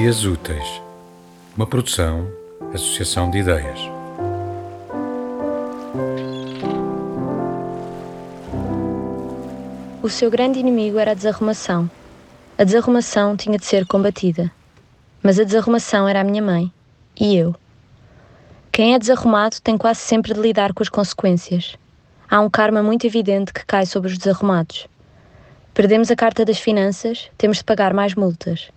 Dias Úteis, uma produção, associação de ideias. O seu grande inimigo era a desarrumação. A desarrumação tinha de ser combatida. Mas a desarrumação era a minha mãe. E eu. Quem é desarrumado tem quase sempre de lidar com as consequências. Há um karma muito evidente que cai sobre os desarrumados. Perdemos a carta das finanças, temos de pagar mais multas.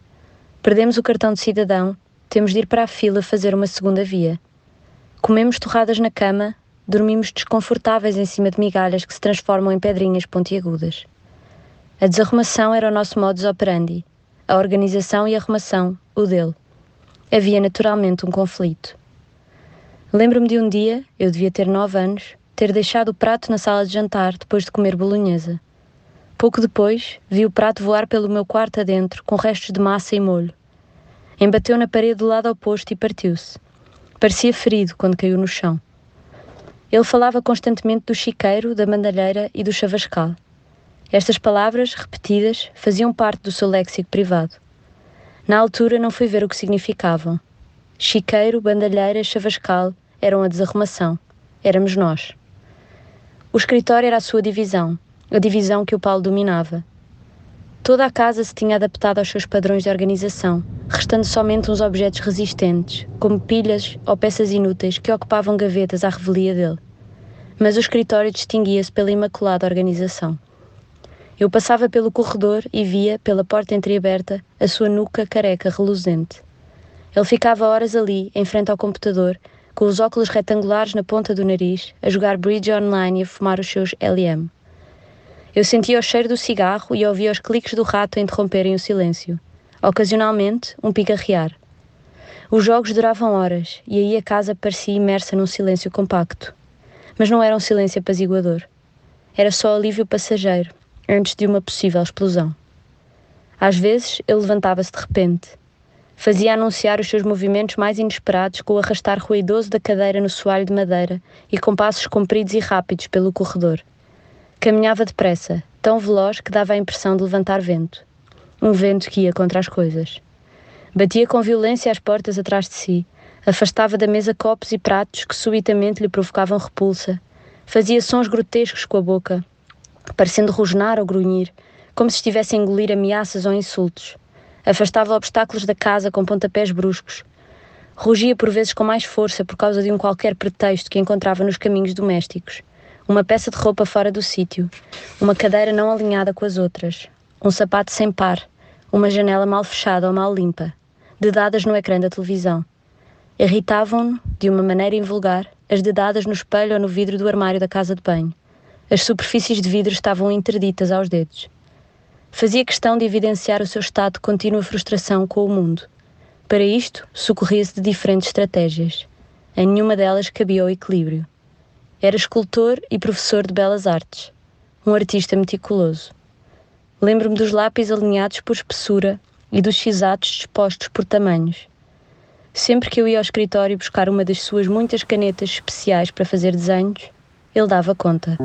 Perdemos o cartão de cidadão, temos de ir para a fila fazer uma segunda via. Comemos torradas na cama, dormimos desconfortáveis em cima de migalhas que se transformam em pedrinhas pontiagudas. A desarrumação era o nosso modus operandi, a organização e a arrumação, o dele. Havia naturalmente um conflito. Lembro-me de um dia, eu devia ter nove anos, ter deixado o prato na sala de jantar depois de comer bolonhesa. Pouco depois, vi o prato voar pelo meu quarto adentro com restos de massa e molho. Embateu na parede do lado oposto e partiu-se. Parecia ferido quando caiu no chão. Ele falava constantemente do chiqueiro, da bandalheira e do chavascal. Estas palavras, repetidas, faziam parte do seu léxico privado. Na altura não fui ver o que significavam. Chiqueiro, bandalheira, chavascal eram a desarrumação. Éramos nós. O escritório era a sua divisão, a divisão que o Paulo dominava. Toda a casa se tinha adaptado aos seus padrões de organização, restando somente uns objetos resistentes, como pilhas ou peças inúteis que ocupavam gavetas à revelia dele. Mas o escritório distinguia-se pela imaculada organização. Eu passava pelo corredor e via, pela porta entreaberta, a sua nuca careca reluzente. Ele ficava horas ali, em frente ao computador, com os óculos retangulares na ponta do nariz, a jogar bridge online e a fumar os seus LM. Eu sentia o cheiro do cigarro e ouvia os cliques do rato a interromperem o silêncio. Ocasionalmente, um pigarrear. Os jogos duravam horas e aí a casa parecia imersa num silêncio compacto. Mas não era um silêncio apaziguador. Era só alívio passageiro, antes de uma possível explosão. Às vezes, ele levantava-se de repente, Fazia anunciar os seus movimentos mais inesperados com o arrastar ruidoso da cadeira no soalho de madeira e com passos compridos e rápidos pelo corredor. Caminhava depressa, tão veloz que dava a impressão de levantar vento. Um vento que ia contra as coisas. Batia com violência as portas atrás de si, afastava da mesa copos e pratos que subitamente lhe provocavam repulsa, fazia sons grotescos com a boca, parecendo rosnar ou grunhir, como se estivesse a engolir ameaças ou insultos Afastava obstáculos da casa com pontapés bruscos. Rugia por vezes com mais força por causa de um qualquer pretexto que encontrava nos caminhos domésticos. Uma peça de roupa fora do sítio, uma cadeira não alinhada com as outras, um sapato sem par, uma janela mal fechada ou mal limpa, dedadas no ecrã da televisão. Irritavam-no, de uma maneira invulgar, as dedadas no espelho ou no vidro do armário da casa de banho. As superfícies de vidro estavam interditas aos dedos. Fazia questão de evidenciar o seu estado de contínua frustração com o mundo. Para isto, socorria-se de diferentes estratégias. Em nenhuma delas cabia o equilíbrio. Era escultor e professor de belas artes. Um artista meticuloso. Lembro-me dos lápis alinhados por espessura e dos x-atos dispostos por tamanhos. Sempre que eu ia ao escritório buscar uma das suas muitas canetas especiais para fazer desenhos, ele dava conta.